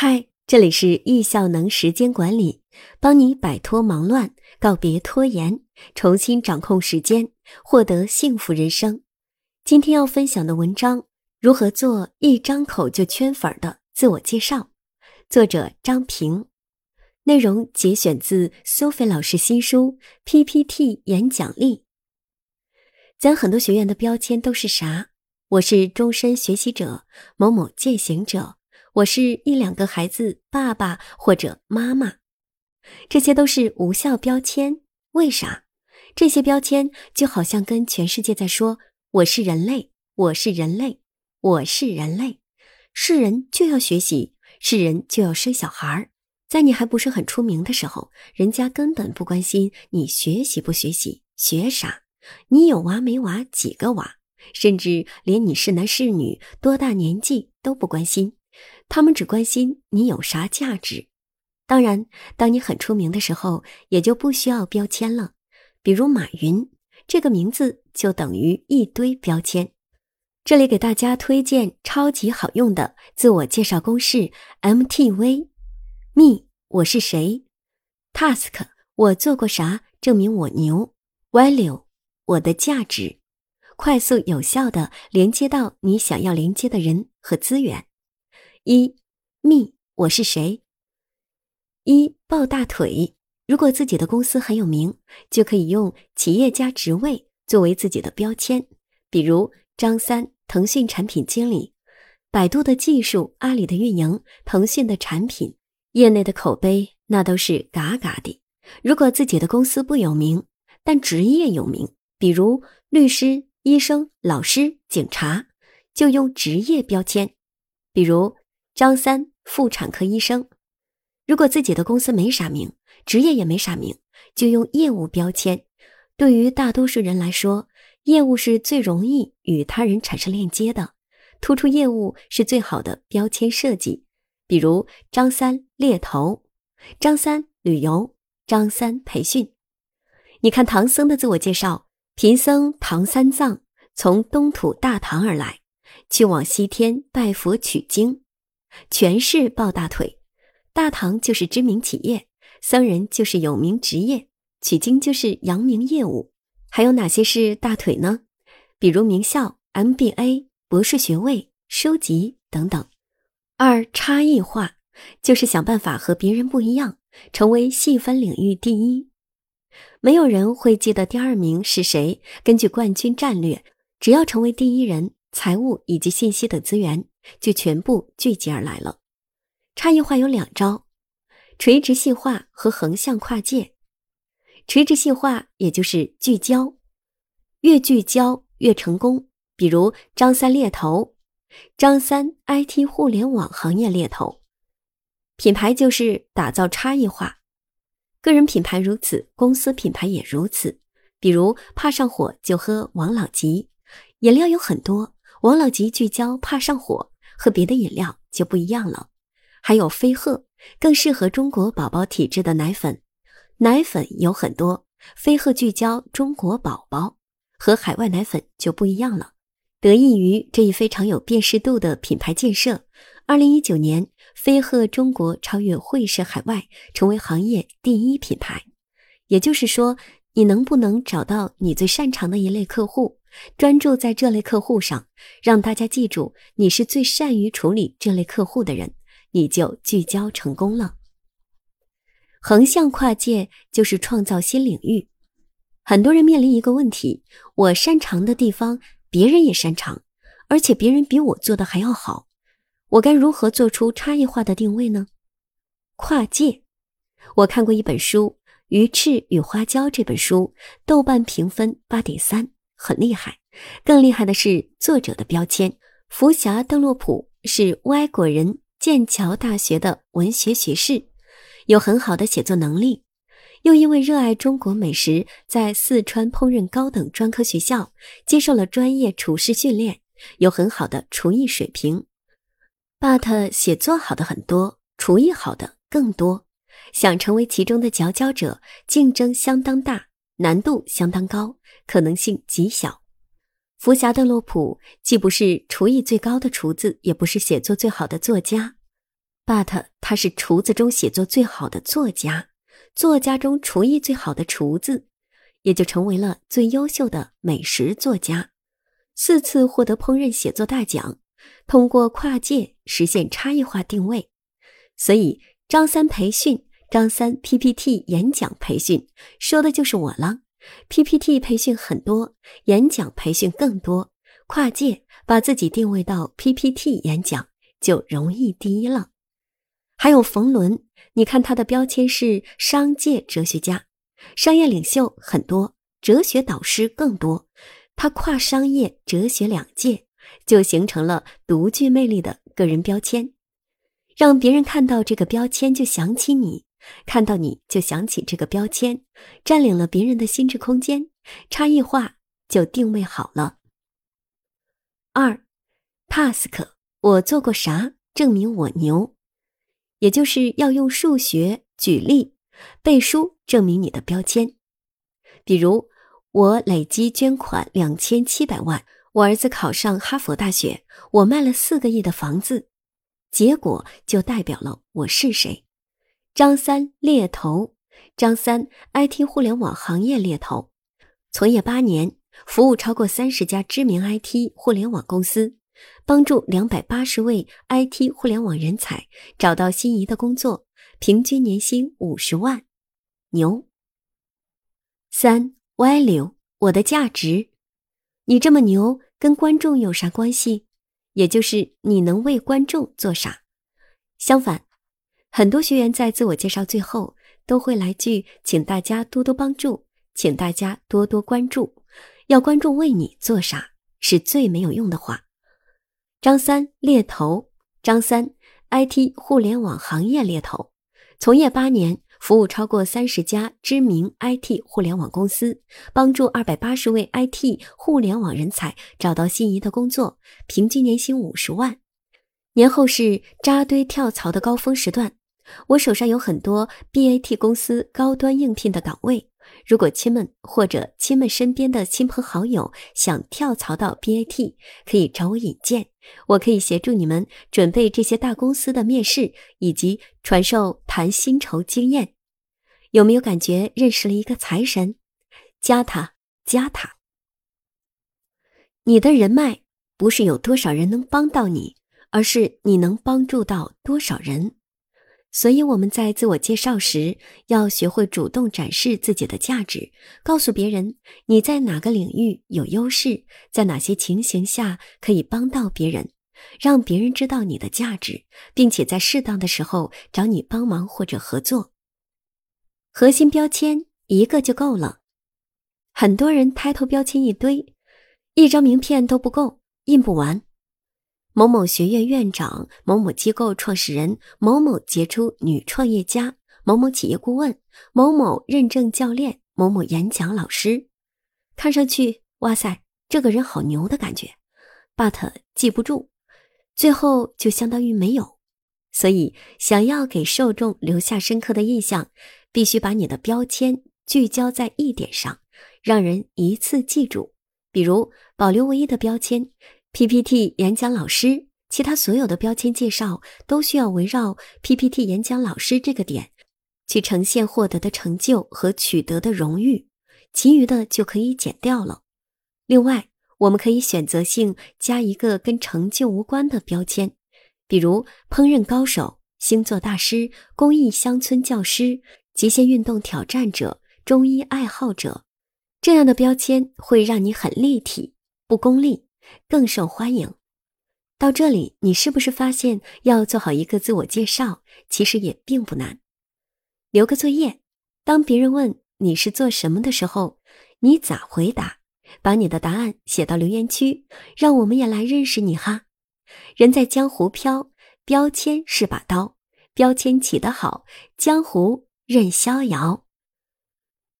嗨，这里是易效能时间管理，帮你摆脱忙乱，告别拖延，重新掌控时间，获得幸福人生。今天要分享的文章：如何做一张口就圈粉的自我介绍。作者张平，内容节选自 Sophie 老师新书《PPT 演讲力》。咱很多学员的标签都是啥？我是终身学习者，某某践行者。我是一两个孩子爸爸或者妈妈，这些都是无效标签。为啥？这些标签就好像跟全世界在说：“我是人类，我是人类，我是人类。”是人就要学习，是人就要生小孩儿。在你还不是很出名的时候，人家根本不关心你学习不学习，学啥？你有娃没娃？几个娃？甚至连你是男是女、多大年纪都不关心。他们只关心你有啥价值。当然，当你很出名的时候，也就不需要标签了。比如马云这个名字，就等于一堆标签。这里给大家推荐超级好用的自我介绍公式：MTV，Me，我是谁；Task，我做过啥，证明我牛；Value，我的价值。快速有效的连接到你想要连接的人和资源。一，me，我是谁？一抱大腿。如果自己的公司很有名，就可以用企业家职位作为自己的标签，比如张三，腾讯产品经理，百度的技术，阿里的运营，腾讯的产品，业内的口碑那都是嘎嘎的。如果自己的公司不有名，但职业有名，比如律师、医生、老师、警察，就用职业标签，比如。张三，妇产科医生。如果自己的公司没啥名，职业也没啥名，就用业务标签。对于大多数人来说，业务是最容易与他人产生链接的，突出业务是最好的标签设计。比如张三猎头，张三旅游，张三培训。你看唐僧的自我介绍：贫僧唐三藏，从东土大唐而来，去往西天拜佛取经。全是抱大腿，大唐就是知名企业，僧人就是有名职业，取经就是扬名业务。还有哪些是大腿呢？比如名校、MBA、博士学位、书籍等等。二差异化就是想办法和别人不一样，成为细分领域第一。没有人会记得第二名是谁。根据冠军战略，只要成为第一人，财务以及信息等资源。就全部聚集而来了。差异化有两招：垂直细化和横向跨界。垂直细化也就是聚焦，越聚焦越成功。比如张三猎头，张三 IT 互联网行业猎头。品牌就是打造差异化，个人品牌如此，公司品牌也如此。比如怕上火就喝王老吉，饮料有很多，王老吉聚焦怕上火。和别的饮料就不一样了，还有飞鹤，更适合中国宝宝体质的奶粉。奶粉有很多，飞鹤聚焦中国宝宝，和海外奶粉就不一样了。得益于这一非常有辨识度的品牌建设，二零一九年飞鹤中国超越惠氏海外，成为行业第一品牌。也就是说，你能不能找到你最擅长的一类客户？专注在这类客户上，让大家记住你是最善于处理这类客户的人，你就聚焦成功了。横向跨界就是创造新领域。很多人面临一个问题：我擅长的地方别人也擅长，而且别人比我做的还要好，我该如何做出差异化的定位呢？跨界。我看过一本书《鱼翅与花椒》，这本书豆瓣评分八点三。很厉害，更厉害的是作者的标签。福霞·邓洛普是外国人，剑桥大学的文学学士，有很好的写作能力，又因为热爱中国美食，在四川烹饪高等专科学校接受了专业厨师训练，有很好的厨艺水平。But 写作好的很多，厨艺好的更多，想成为其中的佼佼者，竞争相当大。难度相当高，可能性极小。福霞·邓洛普既不是厨艺最高的厨子，也不是写作最好的作家。，but 他是厨子中写作最好的作家，作家中厨艺最好的厨子，也就成为了最优秀的美食作家，四次获得烹饪写作大奖，通过跨界实现差异化定位。所以，张三培训，张三 PPT 演讲培训，说的就是我了。PPT 培训很多，演讲培训更多，跨界把自己定位到 PPT 演讲就容易第一了。还有冯仑，你看他的标签是商界哲学家，商业领袖很多，哲学导师更多，他跨商业、哲学两界，就形成了独具魅力的个人标签，让别人看到这个标签就想起你。看到你就想起这个标签，占领了别人的心智空间，差异化就定位好了。二，task，我做过啥，证明我牛，也就是要用数学举例、背书证明你的标签。比如，我累计捐款两千七百万，我儿子考上哈佛大学，我卖了四个亿的房子，结果就代表了我是谁。张三猎头，张三 IT 互联网行业猎头，从业八年，服务超过三十家知名 IT 互联网公司，帮助两百八十位 IT 互联网人才找到心仪的工作，平均年薪五十万，牛。三 value，我的价值，你这么牛，跟观众有啥关系？也就是你能为观众做啥？相反。很多学员在自我介绍最后都会来句“请大家多多帮助，请大家多多关注”，要观众为你做啥是最没有用的话。张三猎头，张三 IT 互联网行业猎头，从业八年，服务超过三十家知名 IT 互联网公司，帮助二百八十位 IT 互联网人才找到心仪的工作，平均年薪五十万。年后是扎堆跳槽的高峰时段。我手上有很多 BAT 公司高端应聘的岗位，如果亲们或者亲们身边的亲朋好友想跳槽到 BAT，可以找我引荐，我可以协助你们准备这些大公司的面试，以及传授谈薪酬经验。有没有感觉认识了一个财神？加他，加他！你的人脉不是有多少人能帮到你，而是你能帮助到多少人。所以我们在自我介绍时，要学会主动展示自己的价值，告诉别人你在哪个领域有优势，在哪些情形下可以帮到别人，让别人知道你的价值，并且在适当的时候找你帮忙或者合作。核心标签一个就够了，很多人抬头标签一堆，一张名片都不够，印不完。某某学院院长、某某机构创始人、某某杰出女创业家、某某企业顾问、某某认证教练、某某演讲老师，看上去哇塞，这个人好牛的感觉，but 记不住，最后就相当于没有。所以，想要给受众留下深刻的印象，必须把你的标签聚焦在一点上，让人一次记住。比如，保留唯一的标签。PPT 演讲老师，其他所有的标签介绍都需要围绕 PPT 演讲老师这个点去呈现获得的成就和取得的荣誉，其余的就可以剪掉了。另外，我们可以选择性加一个跟成就无关的标签，比如烹饪高手、星座大师、公益乡村教师、极限运动挑战者、中医爱好者，这样的标签会让你很立体，不功利。更受欢迎。到这里，你是不是发现要做好一个自我介绍，其实也并不难？留个作业，当别人问你是做什么的时候，你咋回答？把你的答案写到留言区，让我们也来认识你哈。人在江湖飘，标签是把刀，标签起得好，江湖任逍遥。